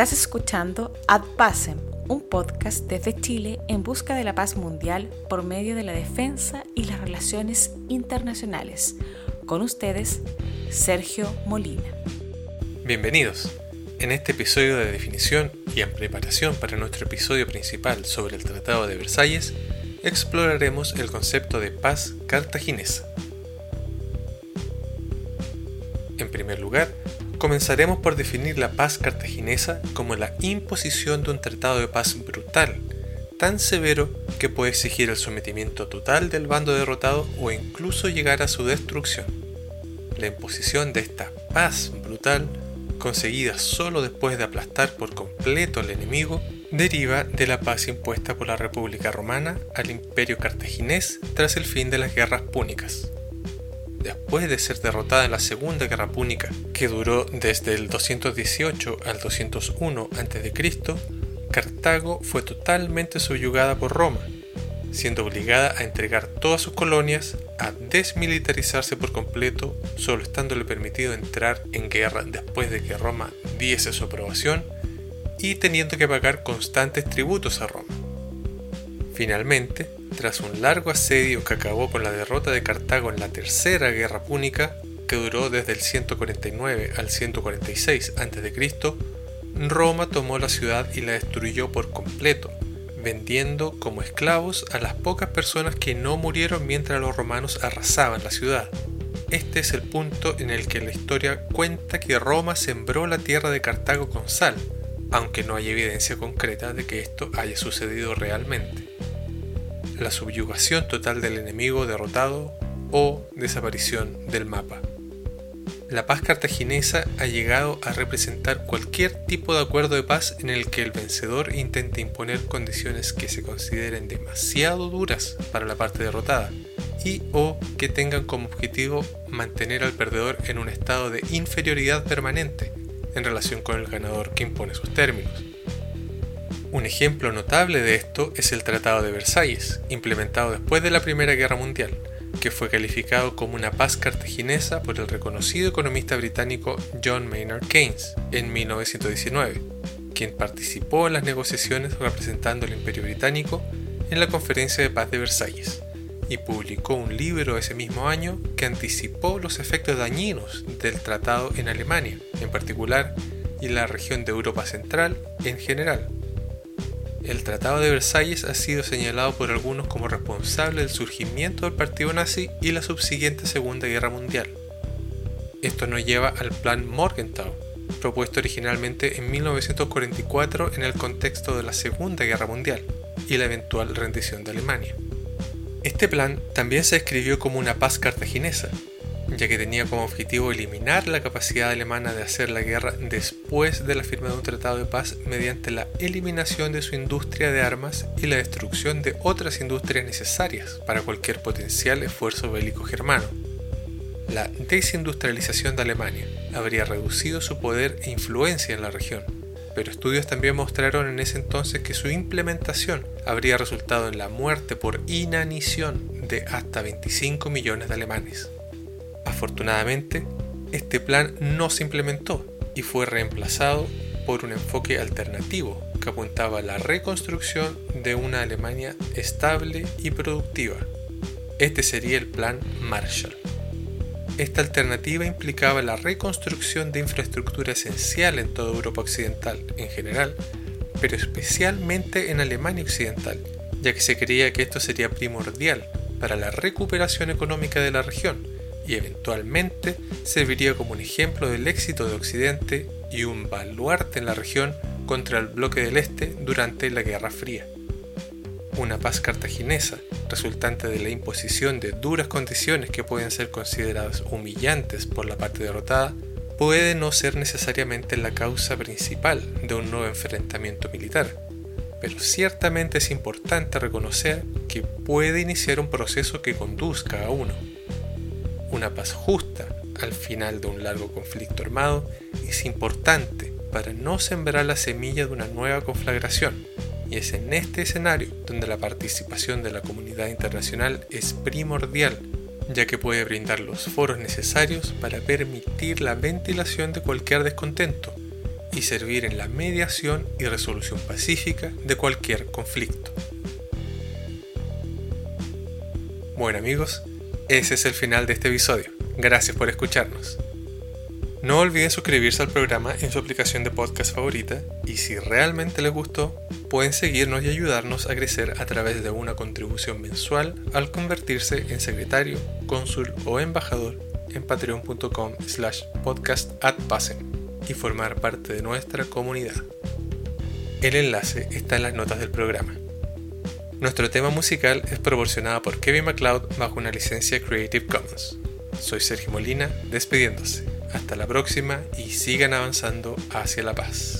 Estás escuchando Ad Pacem, un podcast desde Chile en busca de la paz mundial por medio de la defensa y las relaciones internacionales. Con ustedes, Sergio Molina. Bienvenidos. En este episodio de definición y en preparación para nuestro episodio principal sobre el Tratado de Versalles, exploraremos el concepto de paz cartaginesa. En primer lugar, Comenzaremos por definir la paz cartaginesa como la imposición de un tratado de paz brutal, tan severo que puede exigir el sometimiento total del bando derrotado o incluso llegar a su destrucción. La imposición de esta paz brutal, conseguida solo después de aplastar por completo al enemigo, deriva de la paz impuesta por la República Romana al imperio cartaginés tras el fin de las guerras púnicas después de ser derrotada en la Segunda Guerra Púnica, que duró desde el 218 al 201 a.C., Cartago fue totalmente subyugada por Roma, siendo obligada a entregar todas sus colonias, a desmilitarizarse por completo, solo estándole permitido entrar en guerra después de que Roma diese su aprobación, y teniendo que pagar constantes tributos a Roma. Finalmente, tras un largo asedio que acabó con la derrota de Cartago en la Tercera Guerra Púnica, que duró desde el 149 al 146 a.C., Roma tomó la ciudad y la destruyó por completo, vendiendo como esclavos a las pocas personas que no murieron mientras los romanos arrasaban la ciudad. Este es el punto en el que la historia cuenta que Roma sembró la tierra de Cartago con sal, aunque no hay evidencia concreta de que esto haya sucedido realmente la subyugación total del enemigo derrotado o desaparición del mapa. La paz cartaginesa ha llegado a representar cualquier tipo de acuerdo de paz en el que el vencedor intente imponer condiciones que se consideren demasiado duras para la parte derrotada y o que tengan como objetivo mantener al perdedor en un estado de inferioridad permanente en relación con el ganador que impone sus términos. Un ejemplo notable de esto es el Tratado de Versalles, implementado después de la Primera Guerra Mundial, que fue calificado como una paz cartaginesa por el reconocido economista británico John Maynard Keynes en 1919, quien participó en las negociaciones representando al Imperio Británico en la Conferencia de Paz de Versalles y publicó un libro ese mismo año que anticipó los efectos dañinos del tratado en Alemania, en particular, y la región de Europa Central en general. El Tratado de Versalles ha sido señalado por algunos como responsable del surgimiento del partido nazi y la subsiguiente Segunda Guerra Mundial. Esto nos lleva al Plan Morgenthau, propuesto originalmente en 1944 en el contexto de la Segunda Guerra Mundial y la eventual rendición de Alemania. Este plan también se escribió como una paz cartaginesa, ya que tenía como objetivo eliminar la capacidad alemana de hacer la guerra después de la firma de un tratado de paz mediante la eliminación de su industria de armas y la destrucción de otras industrias necesarias para cualquier potencial esfuerzo bélico germano. La desindustrialización de Alemania habría reducido su poder e influencia en la región, pero estudios también mostraron en ese entonces que su implementación habría resultado en la muerte por inanición de hasta 25 millones de alemanes. Afortunadamente, este plan no se implementó y fue reemplazado por un enfoque alternativo que apuntaba a la reconstrucción de una Alemania estable y productiva. Este sería el plan Marshall. Esta alternativa implicaba la reconstrucción de infraestructura esencial en toda Europa Occidental en general, pero especialmente en Alemania Occidental, ya que se creía que esto sería primordial para la recuperación económica de la región y eventualmente serviría como un ejemplo del éxito de Occidente y un baluarte en la región contra el bloque del Este durante la Guerra Fría. Una paz cartaginesa, resultante de la imposición de duras condiciones que pueden ser consideradas humillantes por la parte derrotada, puede no ser necesariamente la causa principal de un nuevo enfrentamiento militar, pero ciertamente es importante reconocer que puede iniciar un proceso que conduzca a uno una paz justa al final de un largo conflicto armado es importante para no sembrar la semilla de una nueva conflagración, y es en este escenario donde la participación de la comunidad internacional es primordial, ya que puede brindar los foros necesarios para permitir la ventilación de cualquier descontento y servir en la mediación y resolución pacífica de cualquier conflicto. Bueno amigos, ese es el final de este episodio. Gracias por escucharnos. No olviden suscribirse al programa en su aplicación de podcast favorita y si realmente les gustó, pueden seguirnos y ayudarnos a crecer a través de una contribución mensual al convertirse en secretario, cónsul o embajador en patreon.com slash podcast y formar parte de nuestra comunidad. El enlace está en las notas del programa. Nuestro tema musical es proporcionado por Kevin MacLeod bajo una licencia Creative Commons. Soy Sergio Molina, despidiéndose. Hasta la próxima y sigan avanzando hacia la paz.